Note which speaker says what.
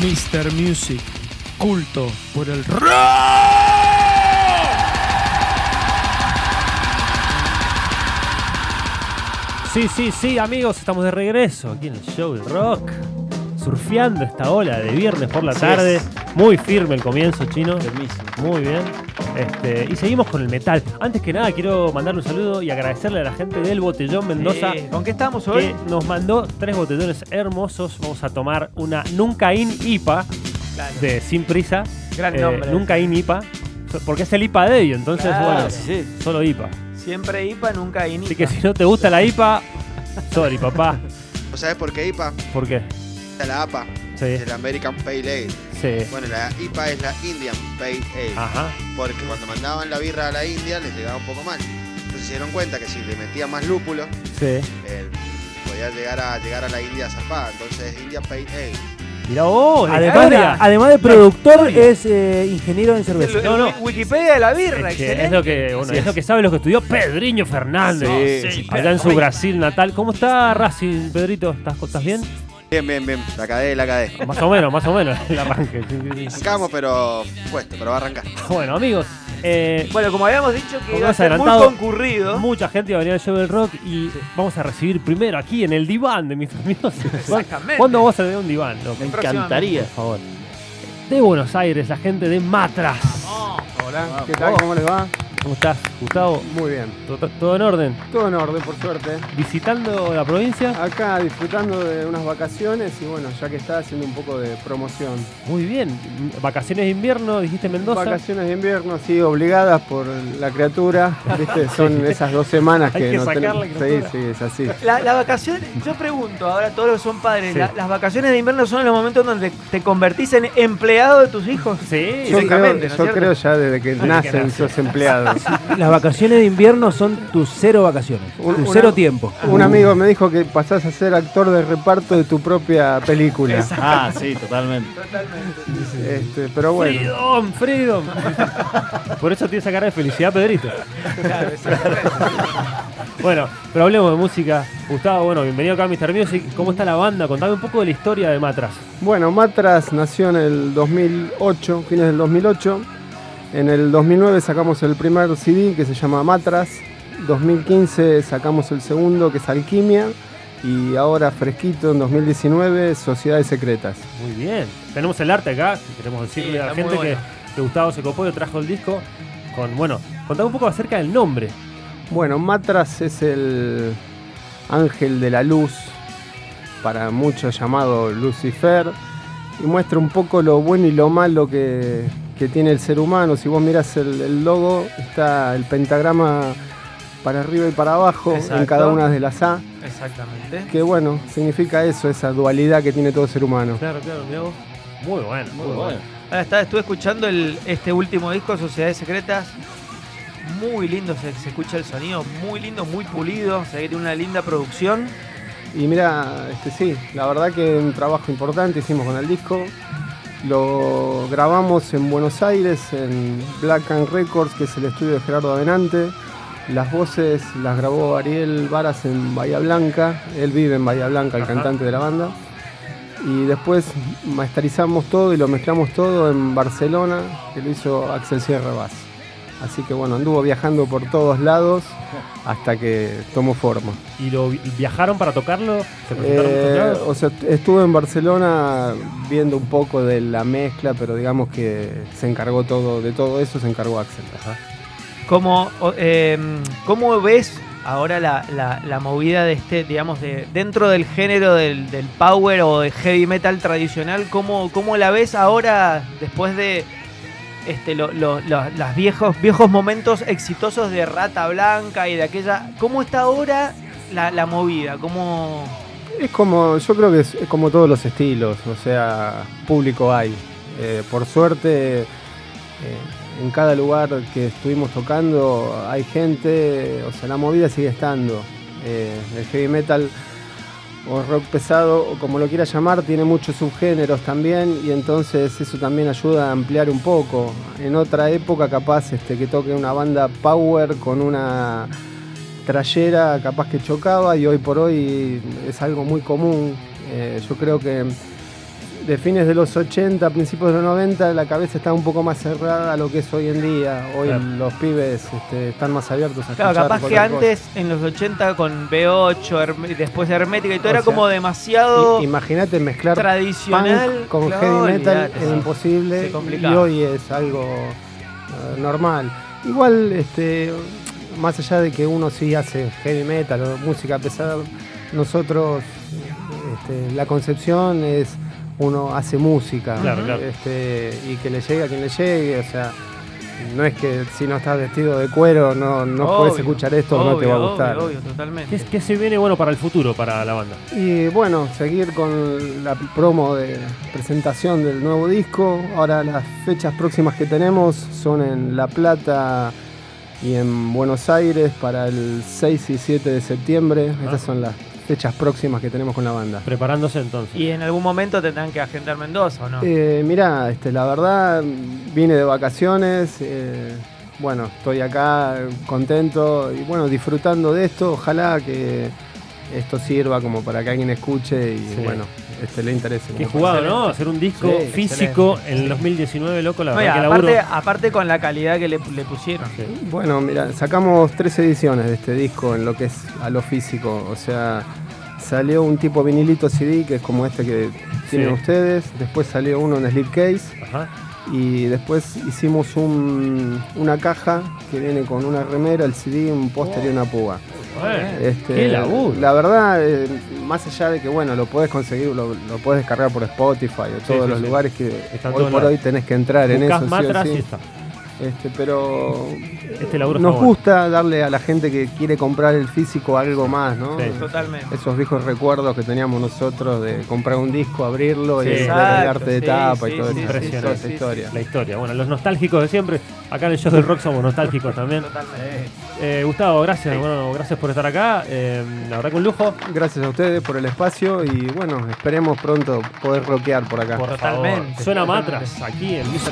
Speaker 1: Mr. Music, culto por el rock.
Speaker 2: Sí, sí, sí, amigos, estamos de regreso aquí en el show del rock. Surfeando esta ola de viernes por la tarde. Muy firme el comienzo, chino. Muy bien. Este, y seguimos con el metal. Antes que nada, quiero mandarle un saludo y agradecerle a la gente del Botellón Mendoza.
Speaker 3: Sí, ¿Con qué estamos hoy?
Speaker 2: que nos mandó tres botellones hermosos. Vamos a tomar una Nunca In IPA
Speaker 3: Claro.
Speaker 2: de Sin Prisa.
Speaker 3: Gran
Speaker 2: Eh,
Speaker 3: nombre.
Speaker 2: Nunca In IPA. Porque es el IPA de ellos, entonces,
Speaker 3: Claro,
Speaker 2: bueno,
Speaker 3: sí,
Speaker 2: solo IPA.
Speaker 3: Siempre IPA, nunca INIPA.
Speaker 2: Así que si no te gusta la IPA, sorry, papá.
Speaker 4: ¿Vos sabés por qué IPA?
Speaker 2: ¿Por qué?
Speaker 4: La APA,
Speaker 2: Sí,
Speaker 4: es la American Pale Ale.
Speaker 2: Sí.
Speaker 4: Bueno, la IPA es la Indian Pale Ale.
Speaker 2: Ajá.
Speaker 4: Porque cuando mandaban la birra a la India les llegaba un poco mal. Entonces se dieron cuenta que si le metían más lúpulo,
Speaker 2: Sí.
Speaker 4: eh, podía llegar a, llegar a la India zafada. Entonces Indian Pale Ale.
Speaker 2: Mirá vos, la
Speaker 5: Además de, además de productor, es eh, ingeniero en cerveza.
Speaker 3: El-
Speaker 2: No, no.
Speaker 3: el Wikipedia de la birra,
Speaker 2: Es, que
Speaker 3: excelente.
Speaker 2: es lo que, bueno, es lo que sabe lo que estudió Pedriño Fernández.
Speaker 3: Sí, sí,
Speaker 2: allá en su Brasil natal. ¿Cómo está Racing, Pedrito? ¿Estás, estás bien?
Speaker 4: Bien, bien, bien. La cadé, la cadé.
Speaker 2: Más o menos, más o menos el arranque.
Speaker 4: Arrancamos, pero puesto, pero va a arrancar.
Speaker 2: Bueno, amigos, eh,
Speaker 3: Bueno, como habíamos dicho que
Speaker 2: Como
Speaker 3: iba a
Speaker 2: has
Speaker 3: ser muy
Speaker 2: adelantado,
Speaker 3: concurrido.
Speaker 2: mucha gente va a venir al show del rock y vamos a recibir primero aquí en el diván de mis amigos.
Speaker 3: Exactamente.
Speaker 2: ¿Cuándo vamos a tener un diván? No,
Speaker 3: Me encantaría.
Speaker 2: por favor. De Buenos Aires, la gente de Matras.
Speaker 6: Hola, ¿qué tal? ¿Cómo les va?
Speaker 2: ¿Cómo estás, Gustavo?
Speaker 6: Muy bien.
Speaker 2: ¿Todo, todo en orden?
Speaker 6: Todo en orden, por suerte.
Speaker 2: ¿Visitando la provincia?
Speaker 6: Acá disfrutando de unas vacaciones y bueno, ya que está haciendo un poco de promoción.
Speaker 2: Muy bien. Vacaciones de invierno, dijiste Mendoza.
Speaker 6: Vacaciones de invierno, sí, obligadas por la criatura. ¿Viste? Son esas dos semanas
Speaker 2: Hay
Speaker 6: que,
Speaker 2: que
Speaker 6: no
Speaker 2: sacar
Speaker 6: tenemos.
Speaker 2: la
Speaker 6: Sí,
Speaker 2: criatura.
Speaker 6: sí, es así.
Speaker 3: La, la vacación, yo pregunto, ahora todos los que son padres,
Speaker 2: Sí.
Speaker 3: la- ¿las vacaciones de invierno son los momentos donde te convertís en empleado de tus hijos?
Speaker 2: Sí,
Speaker 6: Yo, creo,
Speaker 3: Exactamente, ¿no es
Speaker 6: yo creo ya desde que nacen
Speaker 2: nacen.
Speaker 6: sos empleados.
Speaker 5: Las vacaciones de invierno son tus cero vacaciones,
Speaker 6: Un-
Speaker 5: tu
Speaker 6: una-
Speaker 5: cero tiempo.
Speaker 6: Un amigo me dijo que pasás a ser actor de reparto de tu propia película.
Speaker 7: Ah, sí, totalmente.
Speaker 6: Este, pero bueno.
Speaker 2: Freedom, freedom. Por eso tiene esa cara de felicidad, Pedrito. Bueno, pero hablemos de música. Gustavo, bueno, bienvenido acá a Mr. Music. ¿Cómo está la banda? Contame un poco de la historia de Matras.
Speaker 6: Bueno, Matras nació en el 2008, fines del 2008. En el 2009 sacamos el primer CD que se llama Matras. 2015 sacamos el segundo que es Alquimia. Y ahora fresquito en 2019 Sociedades Secretas.
Speaker 2: Muy bien. Tenemos el arte acá. Queremos decirle
Speaker 3: Sí,
Speaker 2: a la gente
Speaker 3: muy
Speaker 2: que,
Speaker 3: bueno.
Speaker 2: que Gustavo se copó y trajo el disco. Con, bueno, contame un poco acerca del nombre.
Speaker 6: Bueno, Matras es el ángel de la luz, para muchos llamado Lucifer, y muestra un poco lo bueno y lo malo que, que tiene el ser humano. Si vos miras el, el logo, está el pentagrama para arriba y para abajo en cada una de las A,
Speaker 3: Exactamente.
Speaker 6: que bueno, significa eso, esa dualidad que tiene todo ser humano.
Speaker 2: Claro, claro, mirá vos. Muy bueno, muy,
Speaker 7: Muy
Speaker 2: bueno.
Speaker 7: bueno.
Speaker 3: Ahora está, estuve escuchando el, este último disco, Sociedades Secretas. Muy lindo, se, se escucha el sonido, muy lindo, muy pulido. Se ve que tiene una linda producción.
Speaker 6: Y mira, este sí, la verdad que un trabajo importante hicimos con el disco. Lo grabamos en Buenos Aires, en Black and Records, que es el estudio de Gerardo Avenante. Las voces las grabó Ariel Varas en Bahía Blanca. Él vive en Bahía Blanca, el
Speaker 2: Ajá.
Speaker 6: cantante de la banda. Y después masterizamos todo y lo mezclamos todo en Barcelona, que lo hizo Axel Sierra Bass. Así que bueno, anduvo viajando por todos lados hasta que tomó forma.
Speaker 2: ¿Y lo vi- viajaron para tocarlo? ¿Se presentaron
Speaker 6: Eh, o sea, estuve en Barcelona viendo un poco de la mezcla, pero digamos que se encargó todo, de todo eso se encargó Axel.
Speaker 3: ¿Cómo, o- em, cómo ves ahora la, la- la movida de este, digamos, de dentro del género del, del power o de heavy metal tradicional? ¿Cómo, cómo la ves ahora después de este, lo- lo- lo- los viejos, viejos momentos exitosos de Rata Blanca y de aquella? ¿Cómo está ahora la, la movida? ¿Cómo,
Speaker 6: Es como, yo creo que es, es como todos los estilos, o sea, público hay. Eh, por suerte, eh, en cada lugar que estuvimos tocando hay gente, o sea, la movida sigue estando. Eh, el heavy metal o rock pesado, o como lo quieras llamar, tiene muchos subgéneros también y entonces eso también ayuda a ampliar un poco. En otra época capaz este, que toque una banda power con una trayera capaz que chocaba y hoy por hoy es algo muy común. Eh, yo creo que de fines de los 80, principios de los 90, la cabeza está un poco más cerrada a lo que es hoy en día. Hoy
Speaker 2: Claro.
Speaker 6: los pibes este, están más abiertos a
Speaker 3: Claro, capaz que
Speaker 6: cosa.
Speaker 3: antes, en los 80, con B8, Herme- después Hermética y todo,
Speaker 6: O
Speaker 3: era
Speaker 6: sea,
Speaker 3: como demasiado
Speaker 6: Imagínate mezclar
Speaker 3: tradicional.
Speaker 6: punk con
Speaker 3: Claro,
Speaker 6: heavy metal
Speaker 3: olvidate,
Speaker 6: es imposible y hoy es algo eh, normal. Igual, este, más allá de que uno sí hace heavy metal o música pesada, nosotros este, la concepción es uno hace música
Speaker 2: Claro, claro.
Speaker 6: este, y que le llegue a quien le llegue, o sea, no es que si no estás vestido de cuero no, no
Speaker 3: Obvio,
Speaker 6: puedes escuchar esto o no te va a
Speaker 3: obvio,
Speaker 6: gustar.
Speaker 3: Obvio, obvio, totalmente.
Speaker 2: ¿Qué, qué se viene bueno para el futuro para la banda?
Speaker 6: Y bueno, seguir con la promo de presentación del nuevo disco. Ahora las fechas próximas que tenemos son en La Plata y en Buenos Aires para el 6 y 7 de septiembre.
Speaker 2: Ah.
Speaker 6: Estas son las fechas próximas que tenemos con la banda.
Speaker 2: Preparándose entonces.
Speaker 3: Y en algún momento tendrán que agendar Mendoza, ¿o no?
Speaker 6: Eh, mirá, este, la verdad vine de vacaciones. eh, bueno, estoy acá contento y bueno, disfrutando de esto. Ojalá que esto sirva como para que alguien escuche y
Speaker 2: Sí.
Speaker 6: bueno, este, le interese.
Speaker 2: Qué jugado, ¿no? Hacer un disco
Speaker 6: Sí,
Speaker 2: físico
Speaker 3: excelente,
Speaker 2: en el
Speaker 3: sí.
Speaker 2: 2019, loco, la
Speaker 3: No,
Speaker 2: verdad que
Speaker 3: aparte,
Speaker 2: laburo.
Speaker 3: aparte con la calidad que le, le pusieron.
Speaker 2: Sí.
Speaker 6: Bueno, mira, sacamos tres ediciones de este disco en lo que es a lo físico. O sea, salió un tipo vinilito CD, que es como este que tienen
Speaker 2: Sí.
Speaker 6: ustedes. Después salió uno en slipcase.
Speaker 2: Ajá.
Speaker 6: Y después hicimos un- una caja que viene con una remera, el CD, un póster y una púa.
Speaker 2: Bueno,
Speaker 6: Este,
Speaker 2: qué laburo.
Speaker 6: La verdad, eh, más allá de que bueno, lo puedes conseguir, lo, lo puedes descargar por Spotify o todos
Speaker 2: sí,
Speaker 6: los
Speaker 2: sí.
Speaker 6: lugares que
Speaker 2: Está
Speaker 6: hoy por hoy tenés que entrar en eso. sí o
Speaker 2: está.
Speaker 6: Este, pero
Speaker 2: Este laburo
Speaker 6: nos gusta darle a la gente que quiere comprar el físico algo más, ¿no?
Speaker 2: Sí.
Speaker 3: Totalmente.
Speaker 6: Esos viejos recuerdos que teníamos nosotros de comprar un disco, abrirlo
Speaker 2: Sí.
Speaker 6: y ver el
Speaker 3: Exacto,
Speaker 6: arte de
Speaker 3: sí,
Speaker 6: tapa
Speaker 3: sí,
Speaker 6: y todo
Speaker 3: sí,
Speaker 6: eso,
Speaker 2: Impresionante.
Speaker 6: toda esa
Speaker 3: sí,
Speaker 6: historia.
Speaker 2: La historia. Bueno, los nostálgicos de siempre. Acá en el show del rock somos nostálgicos también.
Speaker 3: Totalmente.
Speaker 2: Eh, Gustavo, gracias. Bueno, gracias por estar acá. Eh, la verdad que un lujo.
Speaker 6: Gracias a ustedes por el espacio y bueno, esperemos pronto poder rockear por acá.
Speaker 2: Por
Speaker 3: Totalmente.
Speaker 2: favor. Suena matras aquí en Misa